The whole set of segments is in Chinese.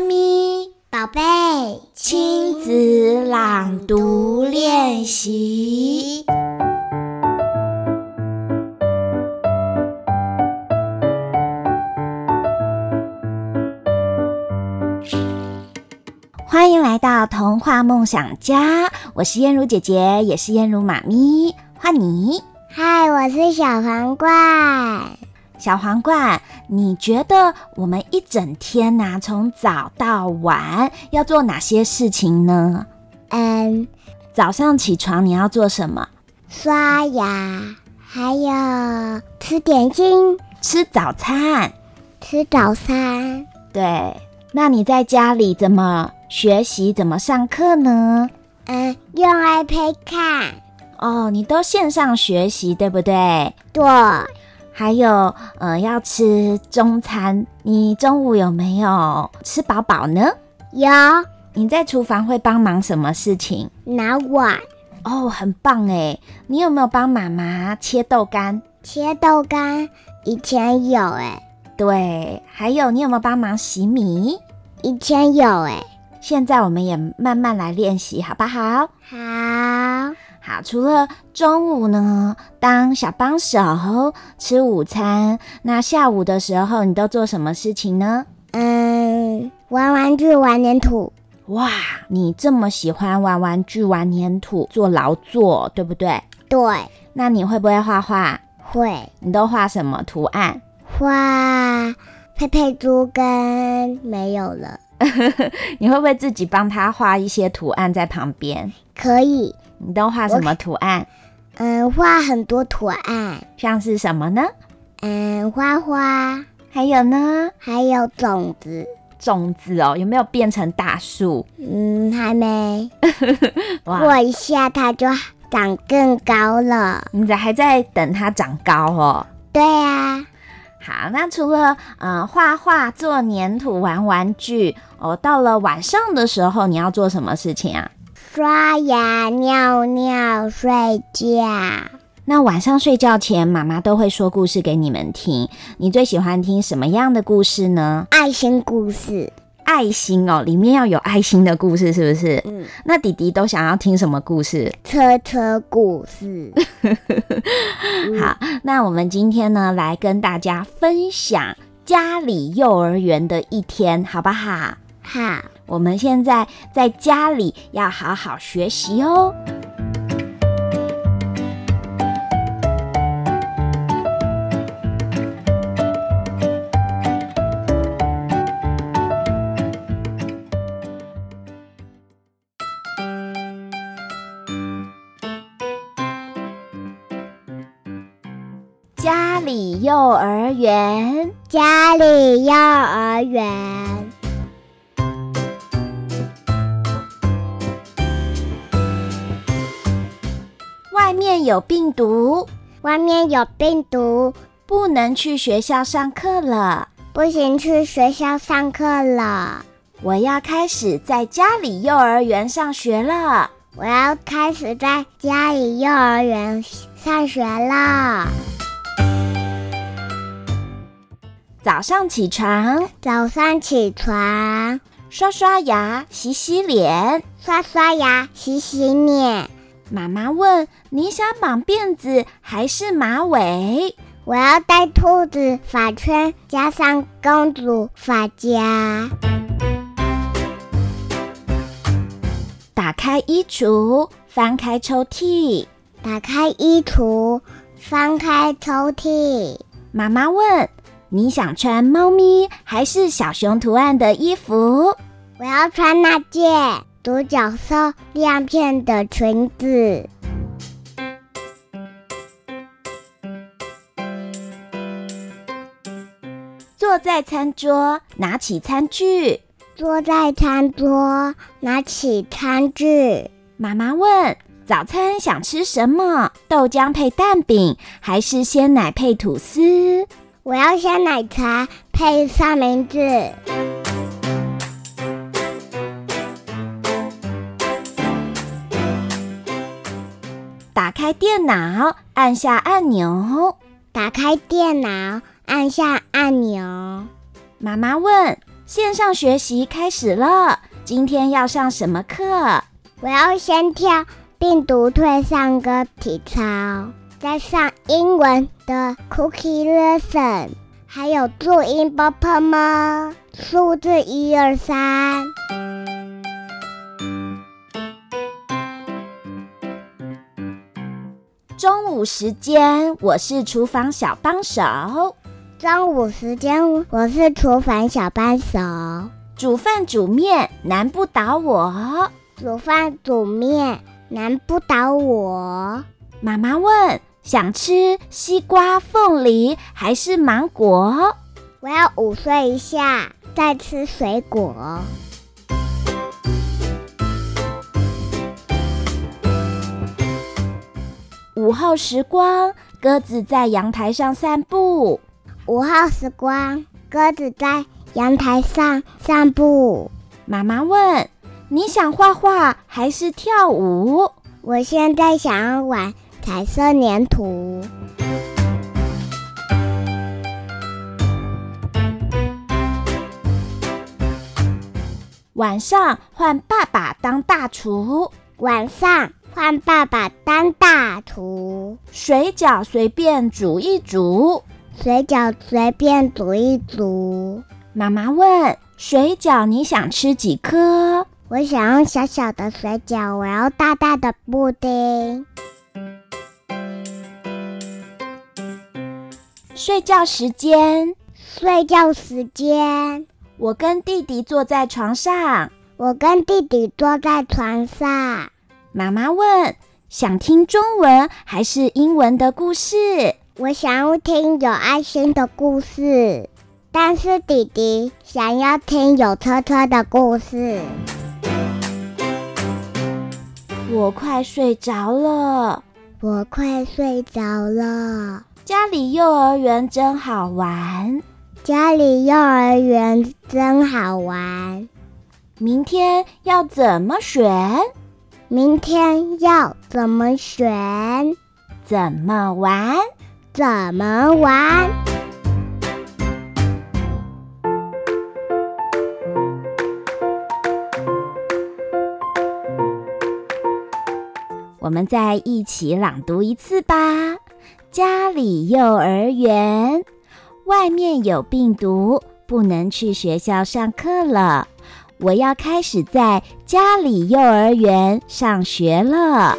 妈咪，宝贝，亲子朗读练习。欢迎来到童话梦想家，我是燕如姐姐，也是燕如妈咪，换你。嗨，我是小皇冠。小皇冠，你觉得我们一整天呐、啊，从早到晚要做哪些事情呢？嗯，早上起床你要做什么？刷牙，还有吃点心，吃早餐，吃早餐。对，那你在家里怎么学习？怎么上课呢？嗯，用 iPad 看。哦，你都线上学习，对不对？对。还有，呃，要吃中餐，你中午有没有吃饱饱呢？有。你在厨房会帮忙什么事情？拿碗。哦，很棒诶。你有没有帮妈妈切豆干？切豆干，以前有诶。对。还有，你有没有帮忙洗米？以前有诶。现在我们也慢慢来练习，好不好？好。好，除了中午呢，当小帮手吃午餐，那下午的时候你都做什么事情呢？嗯，玩玩具、玩粘土。哇，你这么喜欢玩玩具、玩粘土、做劳作，对不对？对。那你会不会画画？会。你都画什么图案？画佩佩猪跟没有了。你会不会自己帮他画一些图案在旁边？可以。你都画什么图案？嗯，画很多图案。像是什么呢？嗯，花花。还有呢？还有种子。种子哦，有没有变成大树？嗯，还没。过一下它就长更高了。你这还在等它长高哦？对呀。好，那除了嗯画画、做粘土、玩玩具哦，到了晚上的时候，你要做什么事情啊？刷牙、尿尿、睡觉。那晚上睡觉前，妈妈都会说故事给你们听。你最喜欢听什么样的故事呢？爱心故事。爱心哦，里面要有爱心的故事，是不是？嗯。那弟弟都想要听什么故事？车车故事。好，那我们今天呢，来跟大家分享家里幼儿园的一天，好不好？好。我们现在在家里要好好学习哦。家里幼儿园，家里幼儿园。外面有病毒，外面有病毒，不能去学校上课了。不行，去学校上课了。我要开始在家里幼儿园上学了。我要开始在家里幼儿园上学了。早上起床，早上起床，刷刷牙，洗洗脸，刷刷牙，洗洗脸。妈妈问：“你想绑辫子还是马尾？”我要戴兔子发圈，加上公主发夹。打开衣橱，翻开抽屉。打开衣橱，翻开抽屉。妈妈问：“你想穿猫咪还是小熊图案的衣服？”我要穿那件。独角兽亮片的裙子，坐在餐桌，拿起餐具。坐在餐桌，拿起餐具。妈妈问：“早餐想吃什么？豆浆配蛋饼，还是鲜奶配吐司？”我要鲜奶茶配三明治。打开电脑按下按钮。打开电脑按下按钮。妈妈问线上学习开始了今天要上什么课？我要先跳病毒退散歌体操再上英文的 cookie lesson 还有注音 book 吗？数字一二三。中午时间，我是厨房小帮手。中午时间，我是厨房小帮手。煮饭煮面难不倒我，煮饭煮面难不倒我。妈妈问：想吃西瓜、凤梨还是芒果？我要午睡一下，再吃水果。午后时光，鸽子在阳台上散步。午后时光，鸽子在阳台上散步。妈妈问：“你想画画还是跳舞？”我现在想要玩彩色黏土。晚上换爸爸当大厨。晚上。换爸爸当大厨，水饺随便煮一煮，水饺随便煮一煮。妈妈问：水饺你想吃几颗？我想要小小的水饺，我要大大的布丁。睡觉时间，睡觉时间。我跟弟弟坐在床上，我跟弟弟坐在床上。妈妈问：“想听中文还是英文的故事？”我想要听有爱心的故事，但是弟弟想要听有车车的故事。我快睡着了，我快睡着了。家里幼儿园真好玩，家里幼儿园真好玩。明天要怎么选？明天要怎么选？怎么玩？怎么玩？我们再一起朗读一次吧。家里幼儿园，外面有病毒，不能去学校上课了。我要开始在家里幼儿园上学了。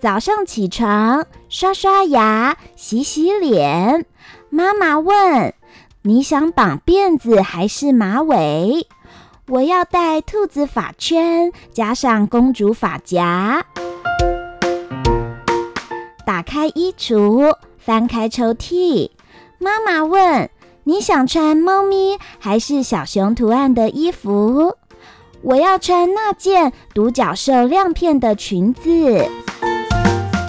早上起床，刷刷牙，洗洗脸。妈妈问：“你想绑辫子还是马尾？”我要戴兔子发圈，加上公主发夹。打开衣橱，翻开抽屉。妈妈问。你想穿猫咪还是小熊图案的衣服？我要穿那件独角兽亮片的裙子。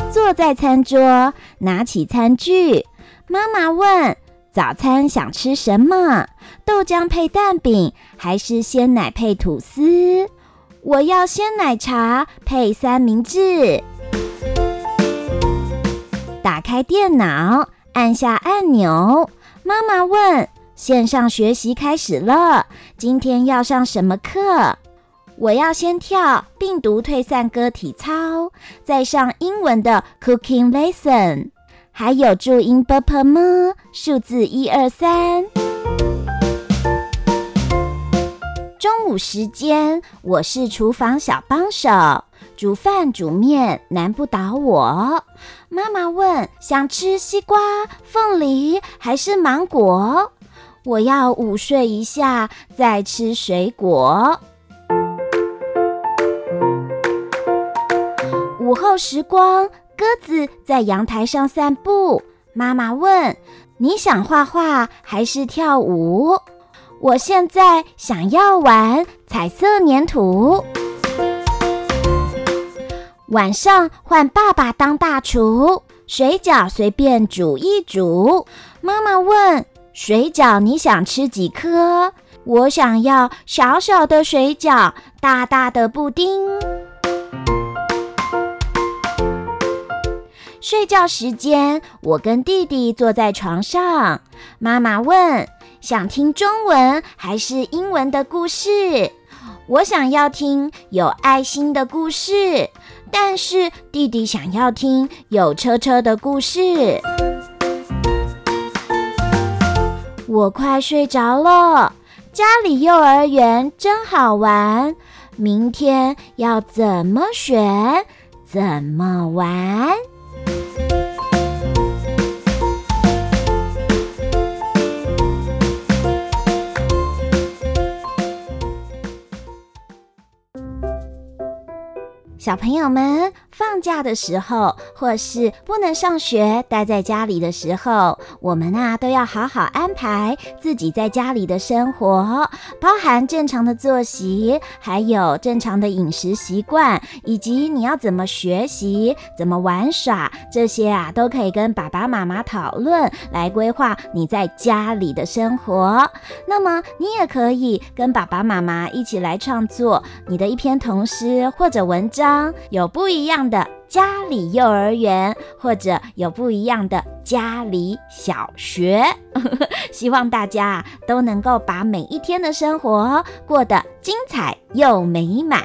坐在餐桌，拿起餐具。妈妈问：“早餐想吃什么？豆浆配蛋饼，还是鲜奶配吐司？”我要鲜奶茶配三明治。打开电脑，按下按钮。妈妈问线上学习开始了今天要上什么课？我要先跳病毒退散歌体操再上英文的 cooking lesson 还有注音 bpm 数字一二三。中午时间我是厨房小帮手。煮饭煮面难不倒我。妈妈问：想吃西瓜、凤梨还是芒果？我要午睡一下再吃水果。午后时光，鸽子在阳台上散步。妈妈问：你想画画还是跳舞？我现在想要玩彩色粘土。晚上换爸爸当大厨，水饺随便煮一煮。妈妈问：“水饺你想吃几颗？”我想要小小的水饺，大大的布丁。睡觉时间，我跟弟弟坐在床上。妈妈问：“想听中文还是英文的故事？我想要听有爱心的故事，但是弟弟想要听有车车的故事。我快睡着了，家里幼儿园真好玩。明天要怎么选？怎么玩？小朋友们放假的时候，或是不能上学，待在家里的时候，我们啊都要好好安排自己在家里的生活，包含正常的作息，还有正常的饮食习惯，以及你要怎么学习、怎么玩耍，这些啊都可以跟爸爸妈妈讨论，来规划你在家里的生活。那么你也可以跟爸爸妈妈一起来创作你的一篇童诗或者文章。有不一样的家里幼儿园，或者有不一样的家里小学，希望大家都能够把每一天的生活过得精彩又美满。